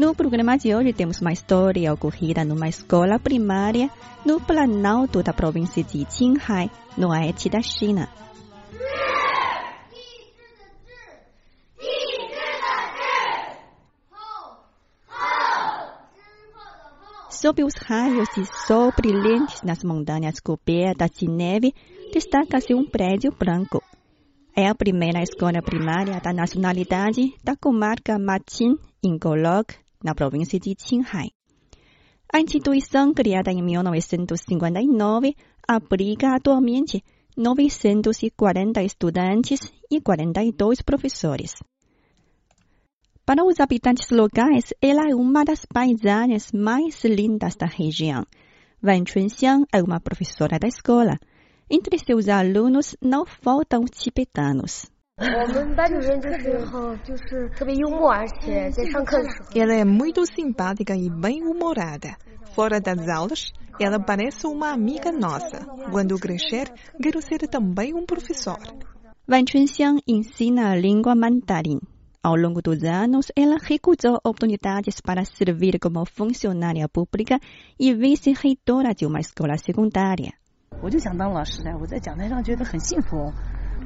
No programa de hoje temos uma história ocorrida numa escola primária no Planalto da província de Qinghai, no oeste da China. Sob os raios de sol brilhantes nas montanhas cobertas de neve, destaca-se um prédio branco. É a primeira escola primária da nacionalidade da comarca Machin, em Golok, na província de Qinghai. A instituição, criada em 1959, abriga atualmente 940 estudantes e 42 professores. Para os habitantes locais, ela é uma das paisagens mais lindas da região. Wan Chunxiang é uma professora da escola. Entre seus alunos não faltam tibetanos 我们班主任就是后就是特别幽默，而且在上课的时候， Ela é muito simpática e bem-humorada. Fora das aulas, ela parece uma amiga nossa. Quando crescer, quero ser também um professor. Wan Chunxiang ensina a língua mandarim. Ao longo dos anos, ela recusou oportunidades para servir como funcionária pública e vice-reitora de uma escola secundária. 我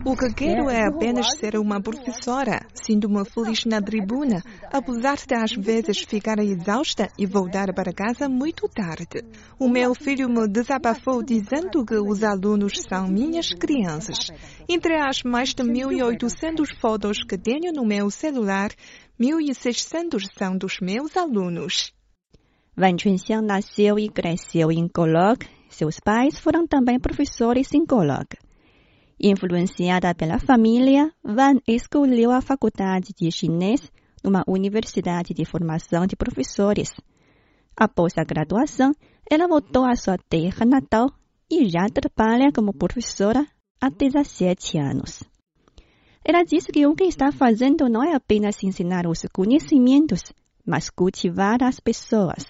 o que quero é apenas ser uma professora. Sinto-me feliz na tribuna, apesar de às vezes ficar exausta e voltar para casa muito tarde. O meu filho me desabafou dizendo que os alunos são minhas crianças. Entre as mais de 1.800 fotos que tenho no meu celular, 1.600 são dos meus alunos. Van Chunxiang nasceu e cresceu em Golok. Seus pais foram também professores em Golok. Influenciada pela família, Van escolheu a faculdade de chinês numa universidade de formação de professores. Após a graduação, ela voltou à sua terra natal e já trabalha como professora há 17 anos. Ela disse que o que está fazendo não é apenas ensinar os conhecimentos, mas cultivar as pessoas.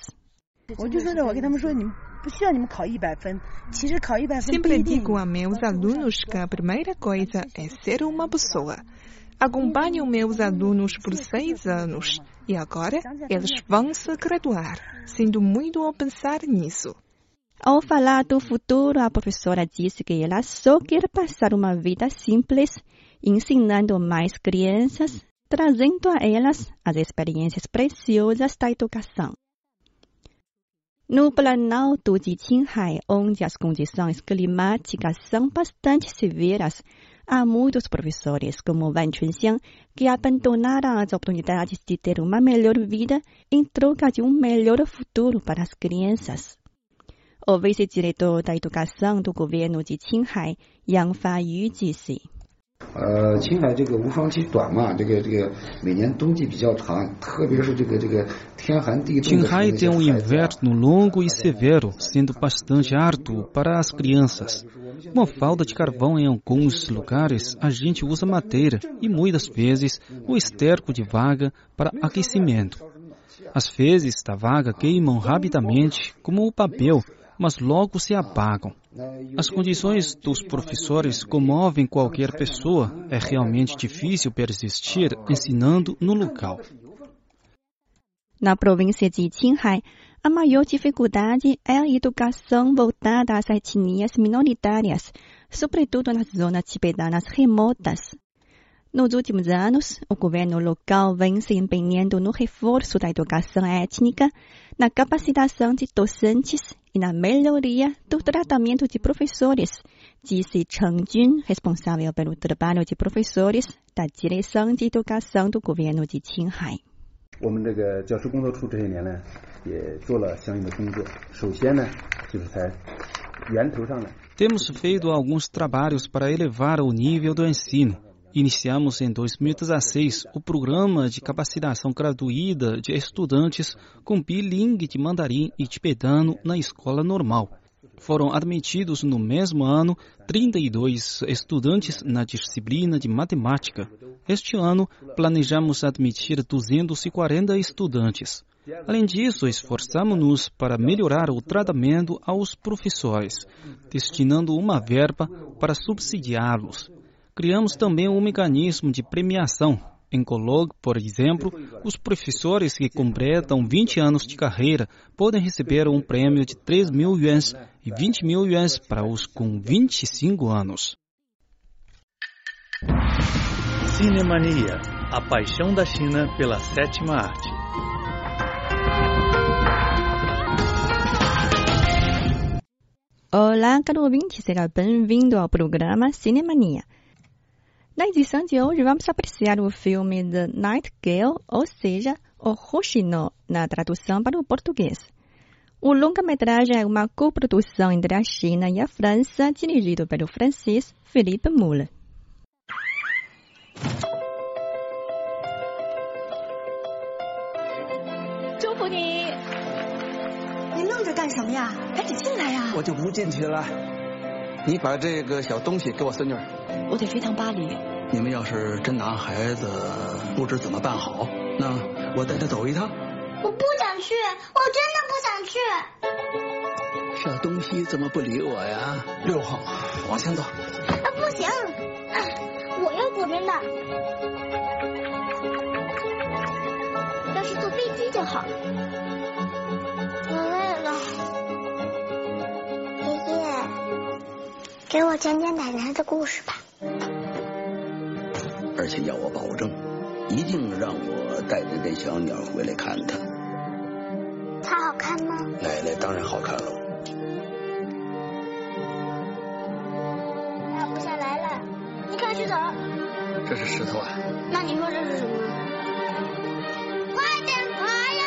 Sempre digo a meus alunos que a primeira coisa é ser uma pessoa. Acompanho meus alunos por seis anos e agora eles vão se graduar. Sinto muito ao pensar nisso. Ao falar do futuro, a professora disse que ela só quer passar uma vida simples, ensinando mais crianças, trazendo a elas as experiências preciosas da educação. No Planalto de Qinghai, onde as condições climáticas são bastante severas, há muitos professores como Wan Chunxiang que abandonaram as oportunidades de ter uma melhor vida em troca de um melhor futuro para as crianças. O vice-diretor da educação do governo de Qinghai, Yang Fayu, disse. 呃，青海这个无霜期短嘛，这个这个每年冬季比较长，特别是这个这个天寒地冻的时候 Qinghai 那些 tem um 孩子啊 inverno longo e severo, sendo bastante árduo para as crianças. Com a falta de carvão em alguns lugares, a gente usa madeira e muitas vezes o esterco de vaga para aquecimento. As fezes da vaga queimam rapidamente como o papel, mas logo se apagam. As condições dos professores comovem qualquer pessoa. É realmente difícil persistir ensinando no local. Na província de Qinghai, a maior dificuldade é a educação voltada às etnias minoritárias, sobretudo nas zonas tibetanas remotas. Nos últimos anos, o governo local vem se empenhando no reforço da educação étnica, na capacitação de docentes e na melhoria do tratamento de professores, disse Cheng Jun, responsável pelo trabalho de professores da Direção de Educação do governo de Qinghai. 我们这个教师工作处这些年呢，也做了相应的工作。首先呢，就是在源头上呢， Temos feito alguns trabalhos para elevar o nível do ensino. Iniciamos em 2016 o programa de capacitação gratuita de estudantes com bilingue de mandarim e tibetano na escola normal. Foram admitidos no mesmo ano 32 estudantes na disciplina de matemática. Este ano, planejamos admitir 240 estudantes. Além disso, esforçamos-nos para melhorar o tratamento aos professores, destinando uma verba para subsidiá-los. Criamos também um mecanismo de premiação. Em Colog, por exemplo, os professores que completam 20 anos de carreira podem receber um prêmio de 3 mil yuans e 20 mil yuans para os com 25 anos. Cinemania, a paixão da China pela sétima arte. Olá, caro ouvinte, seja bem-vindo ao programa Cinemania. Na edição de hoje, vamos apreciar o filme The Nightingale, ou seja, O Roxinol, na tradução para o português. O longa-metragem é uma coprodução entre a China e a França, dirigido pelo francês Philippe Muller. 祝福你！你愣着干什么呀？赶紧进来呀！我就不进去了。你把这个小东西给我孙女。我得飞趟巴黎。你们要是真拿孩子不知怎么办好，那我带他走一趟。我不想去，我真的不想去。小东西怎么不理我呀？六号，往前走。啊，不行！啊，我要左边的。要是坐飞机就好。我累了。爷爷，给我讲讲奶奶的故事吧。而且要我保证，一定让我带着这小鸟回来看它。它好看吗？奶奶当然好看了。它不下来了，你快去走。这是石头啊。那你说这是什么？快点爬呀！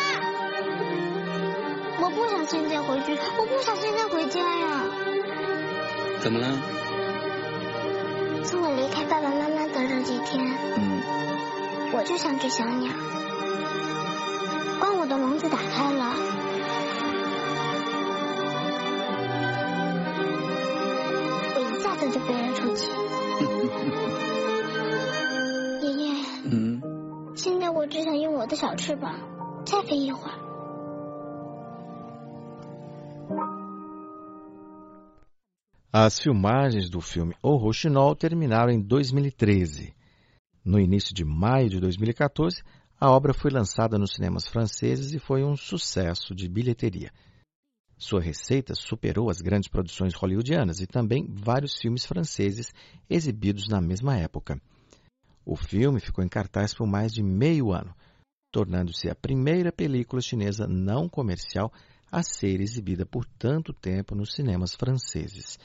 我不想现在回去，我不想现在回家呀。怎么了？送我离开爸爸妈妈的这几天，嗯，我就像只小鸟。光我的笼子打开了，我一下子就飞了出去。爷爷，嗯，现在我只想用我的小翅膀再飞一会儿。As filmagens do filme O Rouxinol terminaram em 2013. No início de maio de 2014, a obra foi lançada nos cinemas franceses e foi um sucesso de bilheteria. Sua receita superou as grandes produções hollywoodianas e também vários filmes franceses exibidos na mesma época. O filme ficou em cartaz por mais de meio ano, tornando-se a primeira película chinesa não comercial a ser exibida por tanto tempo nos cinemas franceses.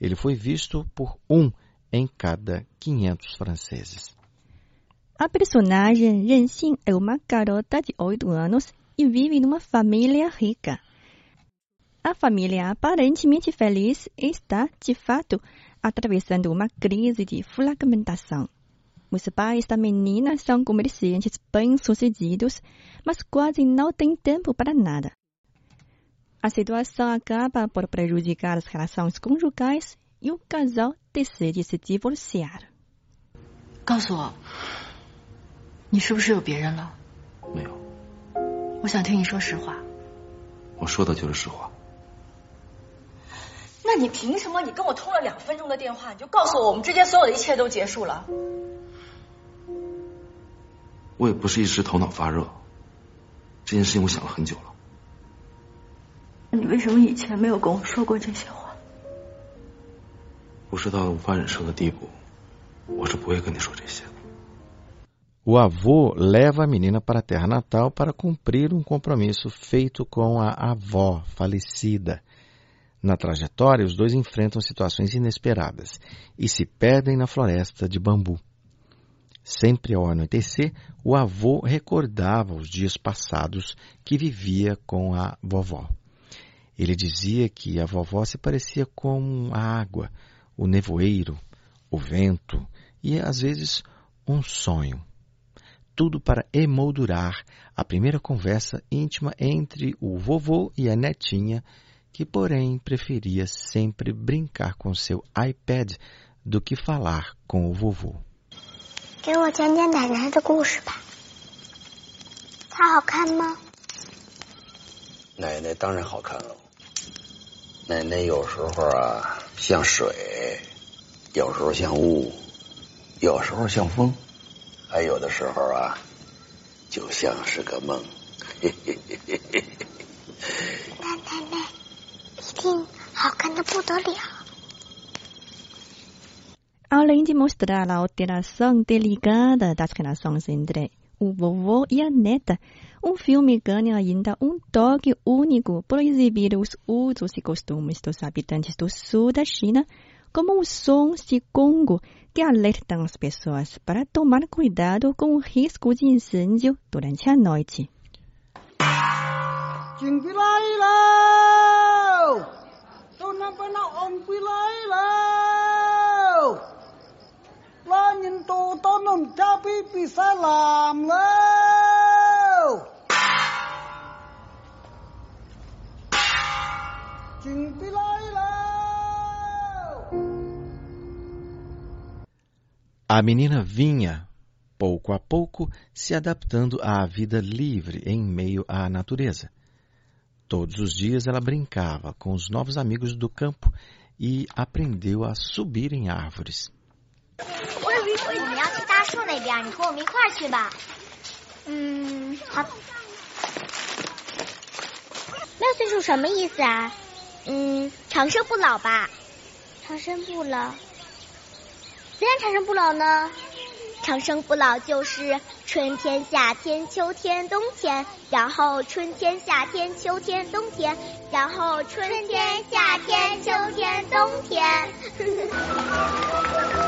Ele foi visto por um em cada 500 franceses. A personagem Ren Xin é uma garota de 8 anos e vive numa família rica. A família aparentemente feliz está, de fato, atravessando uma crise de fragmentação. Os pais da menina são comerciantes bem-sucedidos, mas quase não têm tempo para nada. A situação acaba por prejudicar as relações conjugais e o casal decide se divorciar. 告诉我，你是不是有别人了？没有。我想听你说实话。我说的就是实话。那你凭什么？你跟我通了两分钟的电话，你就告诉我我们之间所有的一切都结束了？我也不是一时头脑发热，这件事情我想了很久了。你为什么以前没有跟我说过这些话？不是到了无法忍受的地步，我是不会跟你说这些的。 O avô leva a menina para a terra natal para cumprir um compromisso feito com a avó falecida. Na trajetória, os dois enfrentam situações inesperadas e se perdem na floresta de bambu. Sempre ao anoitecer, o avô recordava os dias passados que vivia com a vovó. Ele dizia que a vovó se parecia com a água, o nevoeiro, o vento e, às vezes, um sonho. Tudo para emoldurar a primeira conversa íntima entre o vovô e a netinha que, porém, preferia sempre brincar com seu iPad do que falar com o vovô. 给我讲讲奶奶的故事吧，她好看吗？奶奶当然好看了。 奶奶有时候啊像水，有时候像雾，有时候像风，还有的时候啊，就像是个梦。奶奶奶，一定好看的不得了。二零一七年，我们听到《Song Delicate》，大家听到《Song Sendre》。O vovô e a neta, um filme ganha ainda um toque único por exibir os usos e costumes dos habitantes do sul da China, como os sons de gongo que alertam as pessoas para tomar cuidado com o risco de incêndio durante a noite. Lá nhìn tù tô nằm cha pi pi sa làm lâu chừng pi lai A menina vinha, pouco a pouco, se adaptando à vida livre em meio à natureza. Todos os dias ela brincava com os novos amigos do campo e aprendeu a subir em árvores. 我们要去大树那边，你和我们一块儿去吧。嗯，好。六岁数什么意思啊？嗯，长生不老吧。长生不老？怎样长生不老呢？长生不老就是春天、夏天、秋天、冬天，然后春天、夏天、秋天、冬天，然后春天、夏天、秋天、冬天。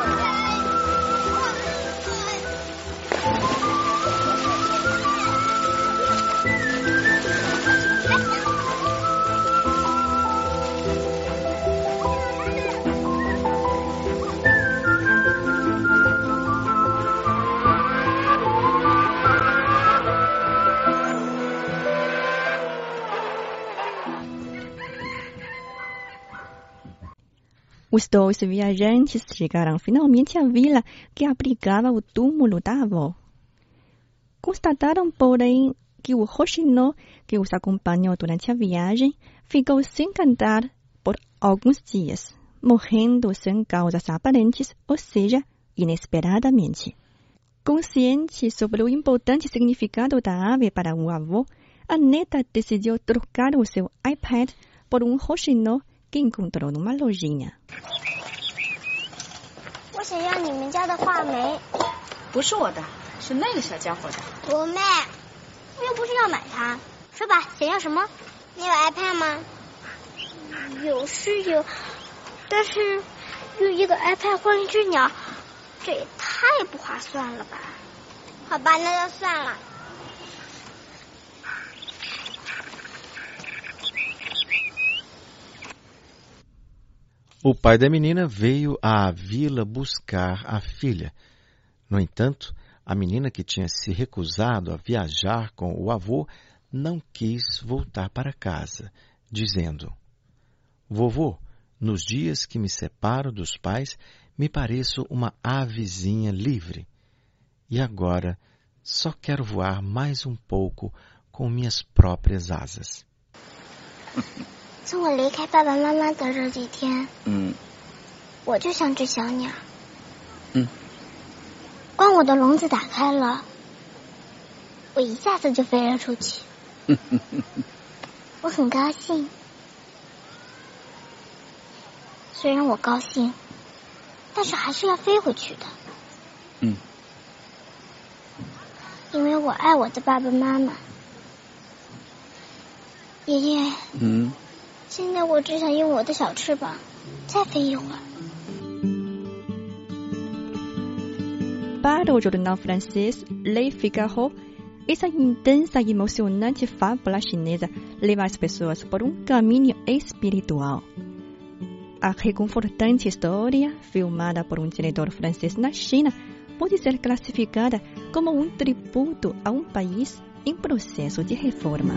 Os dois viajantes chegaram finalmente à vila que abrigava o túmulo da avó. Constataram, porém, que o Hoshino, que os acompanhou durante a viagem, ficou sem cantar por alguns dias, morrendo sem causas aparentes, ou seja, inesperadamente. Consciente sobre o importante significado da ave para o avô, a neta decidiu trocar o seu iPad por um Hoshino que encontrou numa lojinha. 我想要你们家的话梅。不是我的，是那个小家伙的。我妹，我又不是要买它。说吧，想要什么？你有 iPad 吗？有是有，但是用一个 iPad 换一只鸟，这也太不划算了吧？好吧，那就算了。O pai da menina veio à vila buscar a filha. No entanto, a menina que tinha se recusado a viajar com o avô não quis voltar para casa, dizendo: Vovô, nos dias que me separo dos pais, me pareço uma avezinha livre. E agora só quero voar mais um pouco com minhas próprias asas. 从我离开爸爸妈妈的这几天，嗯我就像只小鸟。嗯，光我的笼子打开了，我一下子就飞了出去。我很高兴，虽然我高兴，但是还是要飞回去的。嗯，因为我爱我的爸爸妈妈。爷爷，嗯，现在我只想用我的小翅膀再飞一会儿。 Para o jornal francês Le Figaro, essa intensa e emocionante fábula chinesa leva as pessoas por um caminho espiritual. A reconfortante história, filmada por um diretor francês na China, pode ser classificada como um tributo a um país em processo de reforma.